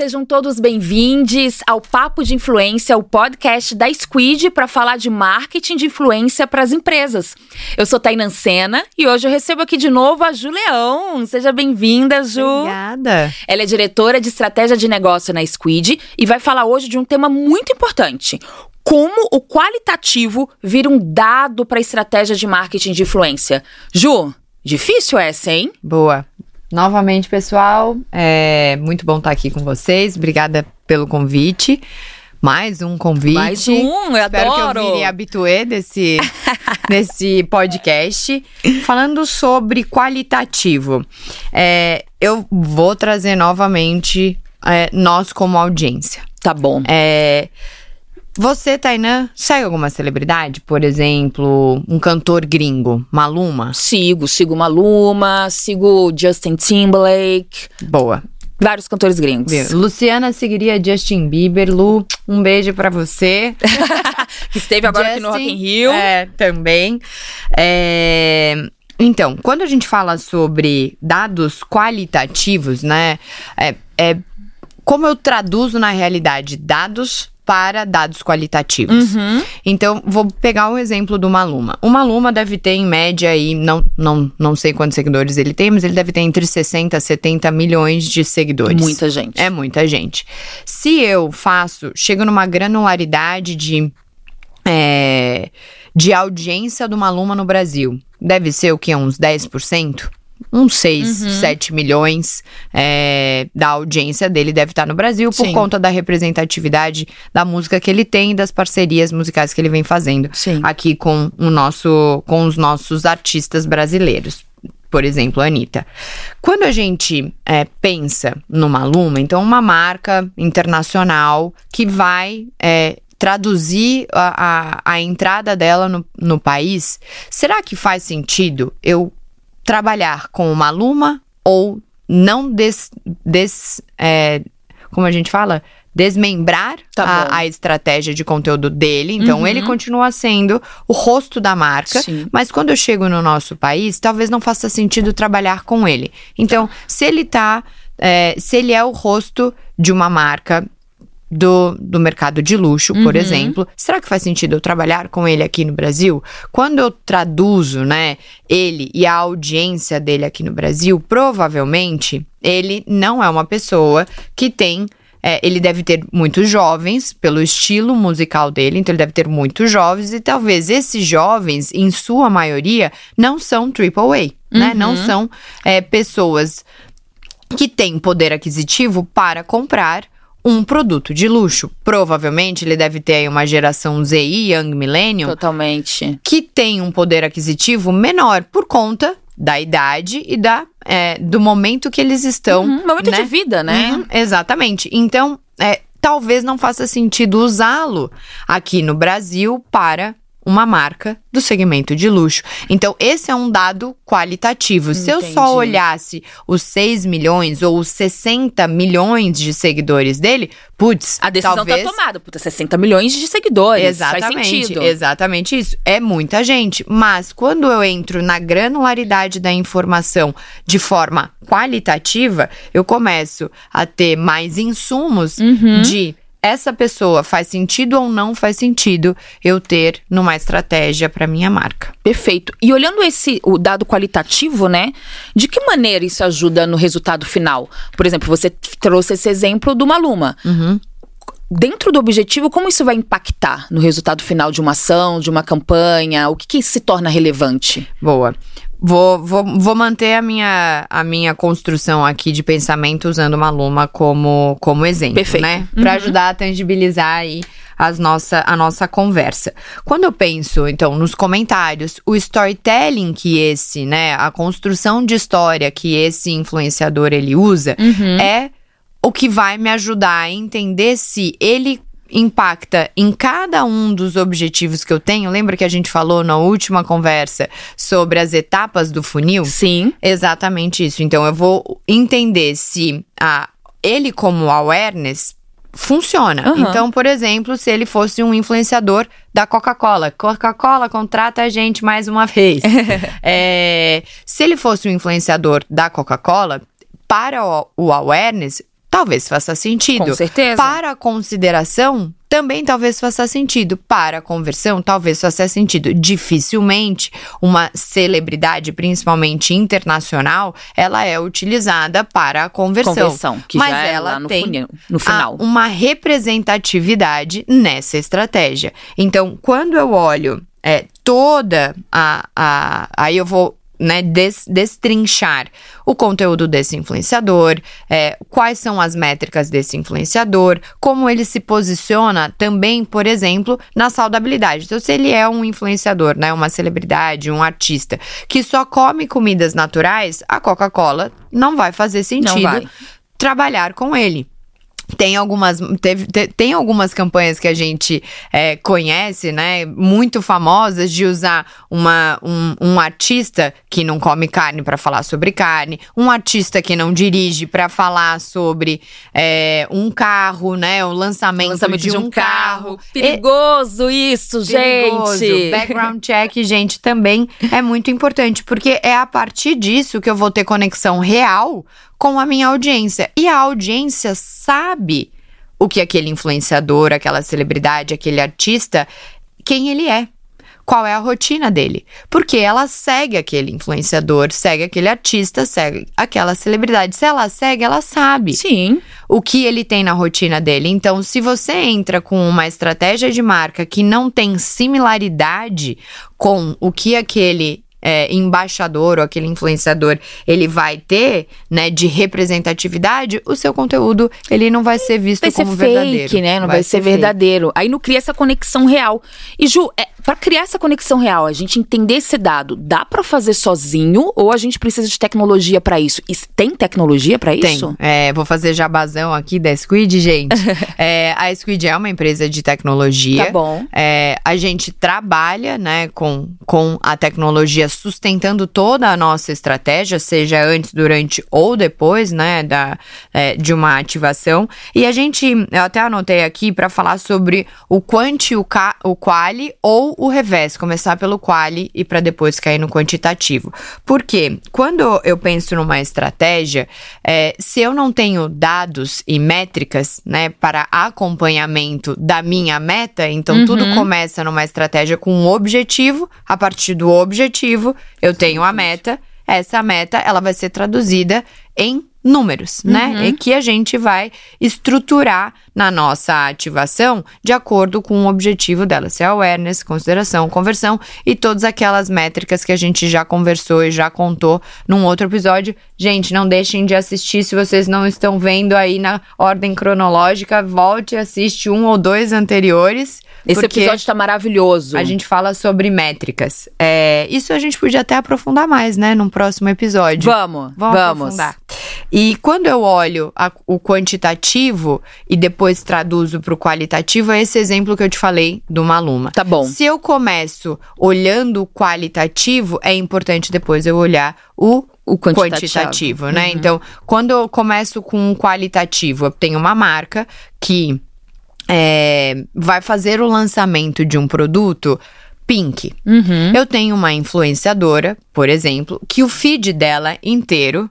Sejam todos bem-vindos ao Papo de Influência, o podcast da Squid para falar de marketing de influência para as empresas. Eu sou Tainan Sena e hoje eu recebo aqui de novo a Ju Leão. Seja bem-vinda, Ju. Obrigada. Ela é diretora de estratégia de negócio na Squid e vai falar hoje de um tema muito importante: como o qualitativo vira um dado para a estratégia de marketing de influência. Ju, difícil essa, hein? Boa. Novamente, pessoal, é muito bom estar aqui com vocês. Obrigada pelo convite. Mais um convite. Mais um, eu Espero adoro. que eu vire habituê desse, desse podcast. Falando sobre qualitativo. É, eu vou trazer novamente é, nós como audiência. Tá bom. É, você, Tainã, segue alguma celebridade? Por exemplo, um cantor gringo, Maluma? Sigo, sigo Maluma, sigo Justin Timberlake, Boa. vários cantores gringos. Viu? Luciana seguiria Justin Bieber. Lu, um beijo pra você. Esteve agora aqui no Rock in Justin, Rio. É, também. É, Então, quando a gente fala sobre dados qualitativos, né? É, é como eu traduzo na realidade dados para dados qualitativos. Uhum. Então, vou pegar o exemplo do Maluma. O Maluma deve ter, em média, aí, não, não, não sei quantos seguidores ele tem, mas ele deve ter entre 60 e 70 milhões de seguidores. Muita gente. É muita gente. Se eu faço, chego numa granularidade de, é, de audiência do Maluma no Brasil, deve ser o que? Uns 10%? Uns 6, Uhum. 7 milhões é, da audiência dele deve estar no Brasil por Sim. conta da representatividade da música que ele tem e das parcerias musicais que ele vem fazendo Sim. aqui com, o nosso, com os nossos artistas brasileiros. Por exemplo, a Anitta. Quando a gente é, pensa no Maluma, então uma marca internacional que vai é, traduzir a, a, a entrada dela no, no país, será que faz sentido eu trabalhar com o Maluma ou não des, des é, como a gente fala? Desmembrar Tá a, a estratégia de conteúdo dele. Então, Uhum. ele continua sendo o rosto da marca. Sim. Mas quando eu chego no nosso país, talvez não faça sentido trabalhar com ele. Então, se ele tá. é, se ele é o rosto de uma marca do, do mercado de luxo, por Uhum. exemplo, será que faz sentido eu trabalhar com ele aqui no Brasil? Quando eu traduzo, né, ele e a audiência dele aqui no Brasil, provavelmente ele não é uma pessoa que tem é, ele deve ter muitos jovens, pelo estilo musical dele, então ele deve ter muitos jovens, e talvez esses jovens, em sua maioria, não são AAA, né? Uhum. Não são é, pessoas que têm poder aquisitivo para comprar um produto de luxo. Provavelmente ele deve ter aí uma geração ZI, Young Millennium, Totalmente. que tem um poder aquisitivo menor por conta da idade e da, é, do momento que eles estão. Uhum, momento né? de vida, né? Uhum, exatamente. Então, é, talvez não faça sentido usá-lo aqui no Brasil para uma marca do segmento de luxo. Então, esse é um dado qualitativo. Se eu só Entendi. olhasse os 6 milhões ou os 60 milhões de seguidores dele, putz, A decisão talvez... tá tomada. Puta, 60 milhões de seguidores. Faz Exatamente, sentido. exatamente isso. É muita gente, mas quando eu entro na granularidade da informação de forma qualitativa, eu começo a ter mais insumos Uhum. de essa pessoa faz sentido ou não faz sentido eu ter numa estratégia para minha marca. Perfeito. E olhando esse o dado qualitativo, né? De que maneira isso ajuda no resultado final? Por exemplo, você trouxe esse exemplo do Maluma. Uhum. Dentro do objetivo, como isso vai impactar no resultado final de uma ação, de uma campanha? O que, que se torna relevante? Boa. Vou, vou, vou manter a minha, a minha construção aqui de pensamento usando uma Luma como, como exemplo, Perfeito. né? Pra Uhum. ajudar a tangibilizar aí as nossa, a nossa conversa. Quando eu penso, então, nos comentários, o storytelling que esse, né, a construção de história que esse influenciador ele usa é o que vai me ajudar a entender se ele impacta em cada um dos objetivos que eu tenho. Lembra que a gente falou na última conversa sobre as etapas do funil? Sim. Exatamente isso. Então eu vou entender se a, ele como awareness funciona. Aham. Então, por exemplo, se ele fosse um influenciador da Coca-Cola, Coca-Cola contrata a gente mais uma vez. É, se ele fosse um influenciador da Coca-Cola, para o, o awareness, talvez faça sentido. Com certeza. Para a consideração, também talvez faça sentido. Para a conversão, talvez faça sentido. Dificilmente uma celebridade, principalmente internacional, ela é utilizada para a conversão. Conversão, que Mas já é ela lá no, tem funil- no final. uma representatividade nessa estratégia. Então, quando eu olho é, toda a, a. Aí eu vou. Né, des- destrinchar o conteúdo desse influenciador, é, quais são as métricas desse influenciador, como ele se posiciona também, por exemplo, na saudabilidade. Então, se ele é um influenciador, né, uma celebridade, um artista que só come comidas naturais, a Coca-Cola não vai fazer sentido vai. trabalhar com ele. Tem algumas, teve- te- tem algumas campanhas que a gente é, conhece, né? Muito famosas de usar uma, um, um artista que não come carne para falar sobre carne, um artista que não dirige para falar sobre é, um carro, né? O lançamento, Lançamento de, um carro. E- Perigoso isso, perigoso. gente. Background check, gente, também é muito importante, porque é a partir disso que eu vou ter conexão real com a minha audiência. E a audiência sabe o que aquele influenciador, aquela celebridade, aquele artista, quem ele é. Qual é a rotina dele? Porque ela segue aquele influenciador, segue aquele artista, segue aquela celebridade. Se ela segue, ela sabe Sim. o que ele tem na rotina dele. Então, se você entra com uma estratégia de marca que não tem similaridade com o que aquele é, embaixador ou aquele influenciador ele vai ter, né, de representatividade, o seu conteúdo ele não vai ser visto Vai ser como fake, verdadeiro. né? Não vai, ser, fake. verdadeiro. Aí não cria essa conexão real. E Ju, é, para criar essa conexão real, a gente entender esse dado, dá pra fazer sozinho ou a gente precisa de tecnologia pra isso? E tem tecnologia Tem. isso? É, vou fazer jabazão aqui da Squid, gente. É, a Squid é uma empresa de tecnologia. Tá bom. É, a gente trabalha né, com, com a tecnologia sustentando toda a nossa estratégia, seja antes, durante ou depois né, da, é, de uma ativação. E a gente, eu até anotei aqui para falar sobre o quanti, o, ca, o quali ou o revés, começar pelo quali e para depois cair no quantitativo. Porque quando eu penso numa estratégia, é, se eu não tenho dados e métricas né, para acompanhamento da minha meta, então tudo começa numa estratégia com um objetivo. A partir do objetivo, eu tenho a meta. Essa meta ela vai ser traduzida em números, né? E que a gente vai estruturar na nossa ativação de acordo com o objetivo dela, se é awareness, consideração, conversão e todas aquelas métricas que a gente já conversou e já contou num outro episódio. Gente, não deixem de assistir se vocês não estão vendo aí na ordem cronológica, volte e assiste um ou dois anteriores. Esse episódio tá maravilhoso. a gente fala sobre métricas. É, isso a gente podia até aprofundar mais, né, num próximo episódio. Vamos, Vamos, vamos. aprofundar. E quando eu olho a- o quantitativo e depois traduzo para o qualitativo, é esse exemplo que eu te falei do Maluma. Tá bom. Se eu começo olhando o qualitativo, é importante depois eu olhar o O quantitativo. quantitativo, Uhum. né? Então, quando eu começo com um qualitativo, eu tenho uma marca que é, vai fazer o lançamento de um produto pink. Uhum. Eu tenho uma influenciadora, por exemplo, que o feed dela inteiro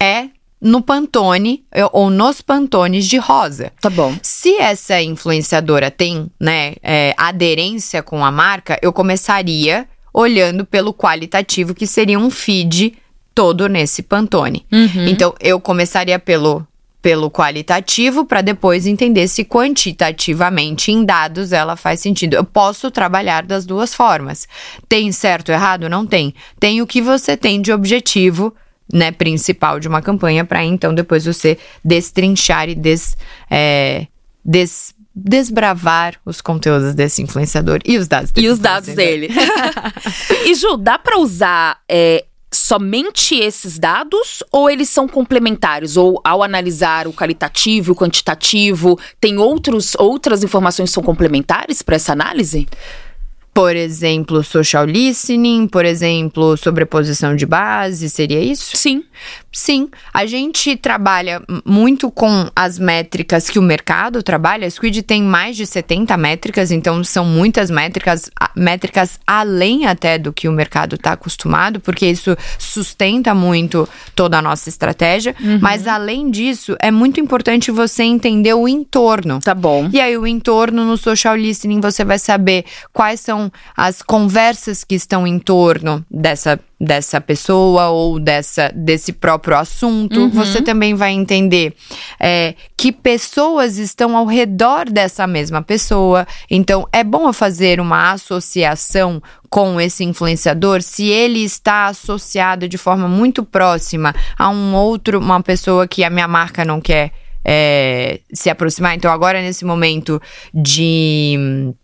é no Pantone eh, ou nos Pantones de rosa. Tá bom. Se essa influenciadora tem, né, é, aderência com a marca, eu começaria olhando pelo qualitativo, que seria um feed todo nesse Pantone. Uhum. Então, eu começaria pelo, pelo qualitativo para depois entender se quantitativamente em dados ela faz sentido. Eu posso trabalhar das duas formas. Tem certo errado? Não tem. Tem o que você tem de objetivo. Né, principal de uma campanha para então depois você destrinchar e des, é, des- desbravar os conteúdos desse influenciador e os dados desse E os dados dele. e Ju, dá pra usar é, somente esses dados ou eles são complementares? Ou ao analisar o qualitativo o quantitativo, tem outros, outras informações que são complementares para essa análise? Por exemplo, social listening, por exemplo, sobreposição de base, seria isso? Sim. Sim, a gente trabalha muito com as métricas que o mercado trabalha. A Squid tem mais de 70 métricas, então são muitas métricas, métricas além até do que o mercado está acostumado, porque isso sustenta muito toda a nossa estratégia. Uhum. Mas além disso, é muito importante você entender o entorno. Tá bom. E aí, o entorno no social listening, você vai saber quais são as conversas que estão em torno dessa dessa pessoa ou dessa desse próprio assunto. Uhum. Você também vai entender é, que pessoas estão ao redor dessa mesma pessoa. Então, é bom eu fazer uma associação com esse influenciador se ele está associado de forma muito próxima a um outro, uma pessoa que a minha marca não quer é, se aproximar. Então, agora nesse momento de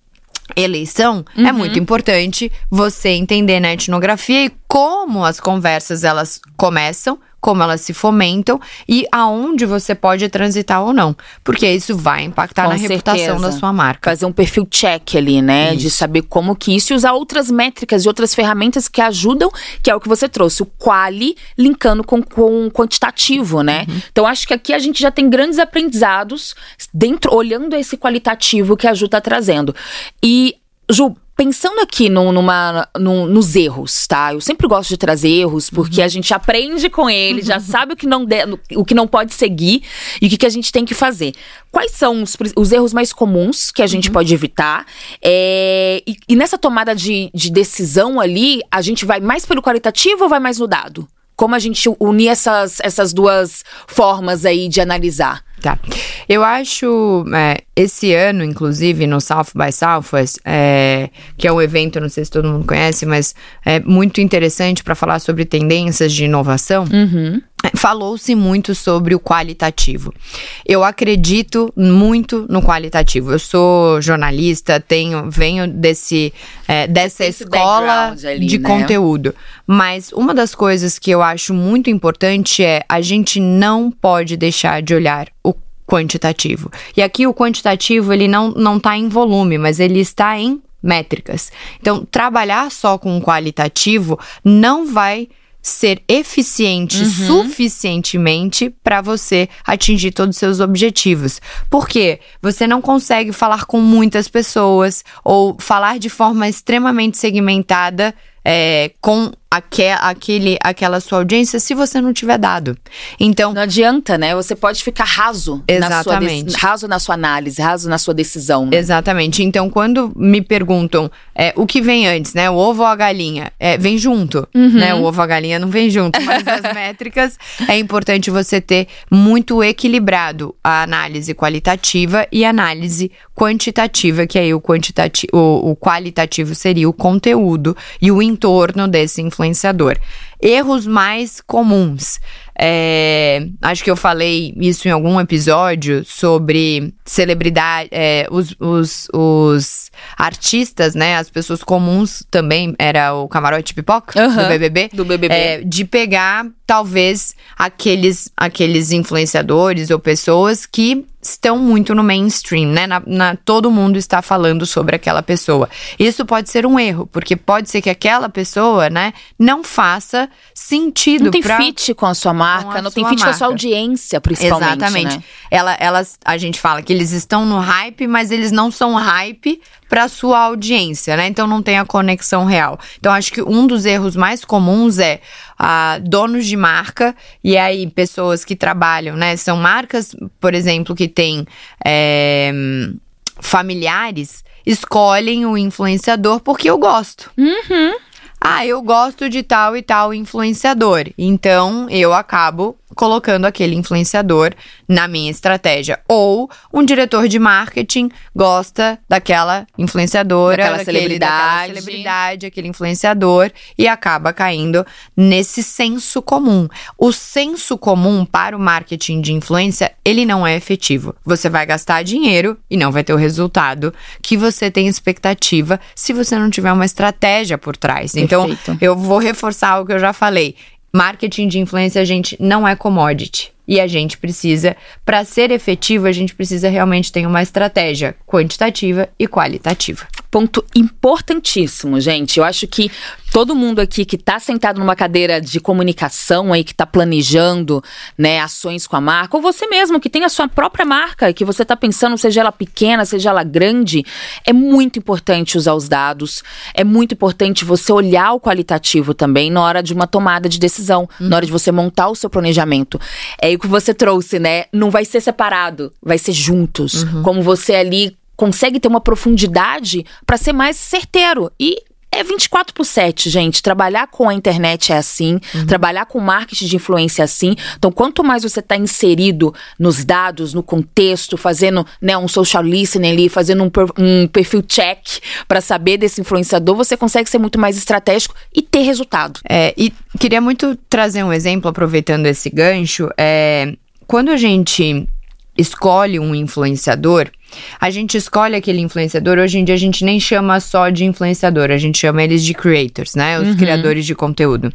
eleição, é uhum. é muito importante você entender na etnografia e como as conversas elas começam, como elas se fomentam e aonde você pode transitar ou não. Porque isso vai impactar Com na certeza. reputação da sua marca. Fazer um perfil check ali, né? Isso. De saber como que isso e usar outras métricas e outras ferramentas que ajudam, que é o que você trouxe, o quali linkando com, com o quantitativo, né? Uhum. Então acho que aqui a gente já tem grandes aprendizados dentro, olhando esse qualitativo que a Ju tá trazendo. E, Ju, pensando aqui no, numa, no, nos erros, tá? Eu sempre gosto de trazer erros, porque uhum. a gente aprende com eles, já sabe o que não, de, o que não pode seguir e o que, que a gente tem que fazer. Quais são os, os erros mais comuns que a gente uhum. pode evitar? É, e, e, nessa tomada de, de decisão ali, a gente vai mais pelo qualitativo ou vai mais no dado? Como a gente unir essas, essas duas formas aí de analisar? Tá. Eu acho, é, esse ano, inclusive, no South by Southwest, é, que é um evento, não sei se todo mundo conhece, mas é muito interessante para falar sobre tendências de inovação. Uhum. Falou-se muito sobre o qualitativo. Eu acredito muito no qualitativo. Eu sou jornalista, tenho, venho desse, é, dessa Esse escola ali, de né? conteúdo. Mas uma das coisas que eu acho muito importante é a gente não pode deixar de olhar o quantitativo. E aqui o quantitativo ele não não está em volume, mas ele está em métricas. Então, trabalhar só com qualitativo não vai ser eficiente uhum. suficientemente para você atingir todos os seus objetivos. Porque você não consegue falar com muitas pessoas ou falar de forma extremamente segmentada é, com aque, aquele, aquela sua audiência se você não tiver dado. Então. Não adianta, né? Você pode ficar raso. Exatamente. Na sua raso na sua análise, raso na sua decisão. Né? Exatamente. Então, quando me perguntam é, o que vem antes, né? O ovo ou a galinha? É, vem junto, uhum. né? O ovo ou a galinha não vem junto. Mas as métricas é importante você ter muito equilibrado a análise qualitativa e a análise quantitativa, que aí o quantitativo, o, o qualitativo seria o conteúdo e o entorno desse influenciador. Erros mais comuns. É, acho que eu falei isso em algum episódio sobre celebridade, é, os, os, os, artistas, né? As pessoas comuns também, era o camarote pipoca uhum, do BBB. Do BBB. É, de pegar, talvez, aqueles, aqueles influenciadores ou pessoas que estão muito no mainstream, né? Na, na, todo mundo está falando sobre aquela pessoa. Isso pode ser um erro, porque pode ser que aquela pessoa, né, não faça sentido. Não tem pra, fit com a sua marca, a não tem fit marca. com a sua audiência, principalmente. Exatamente. Né? Ela, elas, a gente fala que eles estão no hype, mas eles não são hype para sua audiência, né? Então não tem a conexão real. Então acho que um dos erros mais comuns é ah, donos de marca e aí pessoas que trabalham, né? São marcas, por exemplo, que têm é, familiares escolhem o influenciador porque eu gosto. Uhum. Ah, eu gosto de tal e tal influenciador. Então eu acabo colocando aquele influenciador na minha estratégia. Ou um diretor de marketing gosta daquela influenciadora, daquela, daquele, celebridade. daquela celebridade, aquele influenciador e acaba caindo nesse senso comum. O senso comum para o marketing de influência, ele não é efetivo. Você vai gastar dinheiro e não vai ter o resultado que você tem expectativa se você não tiver uma estratégia por trás. Então, Perfeito. Então, eu vou reforçar o que eu já falei. Marketing de influência, a gente não é commodity. E a gente precisa, para ser efetivo, a gente precisa realmente ter uma estratégia quantitativa e qualitativa. Ponto importantíssimo, gente. Eu acho que todo mundo aqui que está sentado numa cadeira de comunicação aí, que está planejando né, ações com a marca, ou você mesmo que tem a sua própria marca, que você está pensando, seja ela pequena, seja ela grande, é muito importante usar os dados, é muito importante você olhar o qualitativo também na hora de uma tomada de decisão, uhum. na hora de você montar o seu planejamento. É o que você trouxe, né? Não vai ser separado, vai ser juntos. Uhum. Como você ali consegue ter uma profundidade para ser mais certeiro. E é 24 por 7, gente. Trabalhar com a internet é assim, uhum. trabalhar com marketing de influência é assim. Então, quanto mais você está inserido nos dados, no contexto, fazendo né, um social listening ali, fazendo um, um perfil check para saber desse influenciador, você consegue ser muito mais estratégico e ter resultado. É, e queria muito trazer um exemplo, aproveitando esse gancho. É, quando a gente escolhe um influenciador, a gente escolhe aquele influenciador, hoje em dia a gente nem chama só de influenciador, a gente chama eles de creators, né? Os uhum. criadores de conteúdo.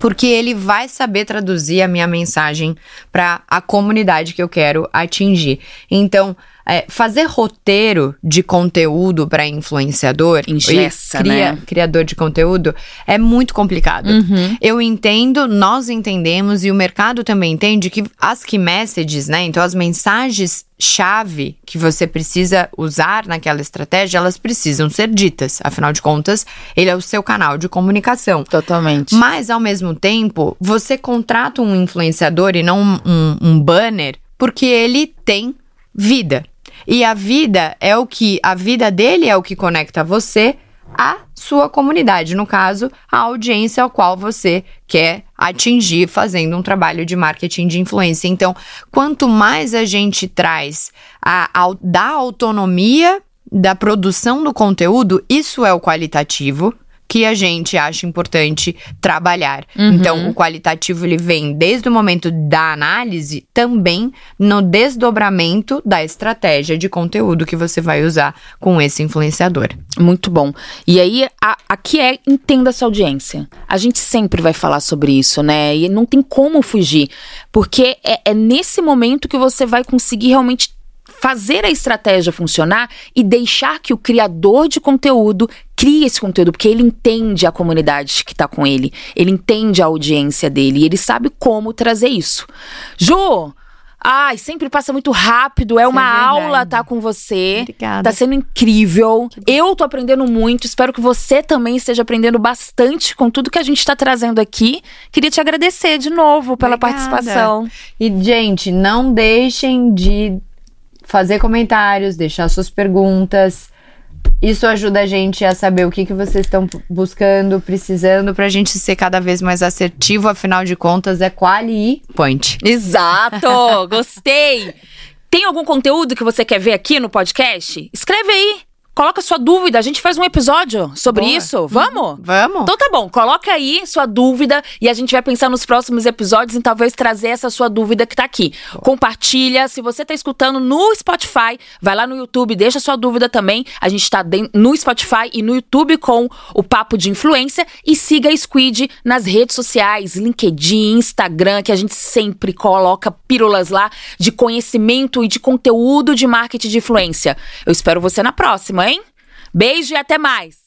Porque ele vai saber traduzir a minha mensagem para a comunidade que eu quero atingir. Então, é, fazer roteiro de conteúdo para influenciador, Ingessa, cria, né? criador de conteúdo, é muito complicado. Uhum. Eu entendo, nós entendemos e o mercado também entende que as key messages, né? Então as mensagens chave que você precisa usar naquela estratégia, elas precisam ser ditas. Afinal de contas, ele é o seu canal de comunicação. Totalmente. Mas, ao mesmo tempo, você contrata um influenciador e não um, um, um banner porque ele tem vida. E a vida é o que. A vida dele é o que conecta você à sua comunidade, no caso, a audiência ao qual você quer atingir fazendo um trabalho de marketing de influência. Então, quanto mais a gente traz a, a da autonomia da produção do conteúdo, isso é o qualitativo que a gente acha importante trabalhar. Uhum. Então, o qualitativo ele vem desde o momento da análise, também no desdobramento da estratégia de conteúdo que você vai usar com esse influenciador. Muito bom. E aí, a, aqui é entenda essa audiência. A gente sempre vai falar sobre isso, né? E não tem como fugir, porque é, é nesse momento que você vai conseguir realmente fazer a estratégia funcionar e deixar que o criador de conteúdo crie esse conteúdo, porque ele entende a comunidade que está com ele, ele entende a audiência dele e ele sabe como trazer isso. Ju, Ai, sempre passa muito rápido. É uma é aula estar tá com você. Obrigada. Tá sendo incrível. Eu tô aprendendo muito. Espero que você também esteja aprendendo bastante com tudo que a gente está trazendo aqui. Queria te agradecer de novo pela Obrigada. participação. E, gente, não deixem de fazer comentários, deixar suas perguntas. Isso ajuda a gente a saber o que, que vocês estão buscando, precisando, para a gente ser cada vez mais assertivo. Afinal de contas, é quali e point. Exato! Gostei! Tem algum conteúdo que você quer ver aqui no podcast? Escreve aí! Coloca sua dúvida, a gente faz um episódio sobre Boa. isso. Vamos? Uhum. Vamos. Então tá bom, coloca aí sua dúvida e a gente vai pensar nos próximos episódios em talvez trazer essa sua dúvida que tá aqui. Boa. Compartilha, se você tá escutando no Spotify, vai lá no YouTube, deixa sua dúvida também. A gente tá no Spotify e no YouTube com o Papo de Influência e siga a Squid nas redes sociais, LinkedIn, Instagram, que a gente sempre coloca pílulas lá de conhecimento e de conteúdo de marketing de influência. Eu espero você na próxima hein? Beijo e até mais!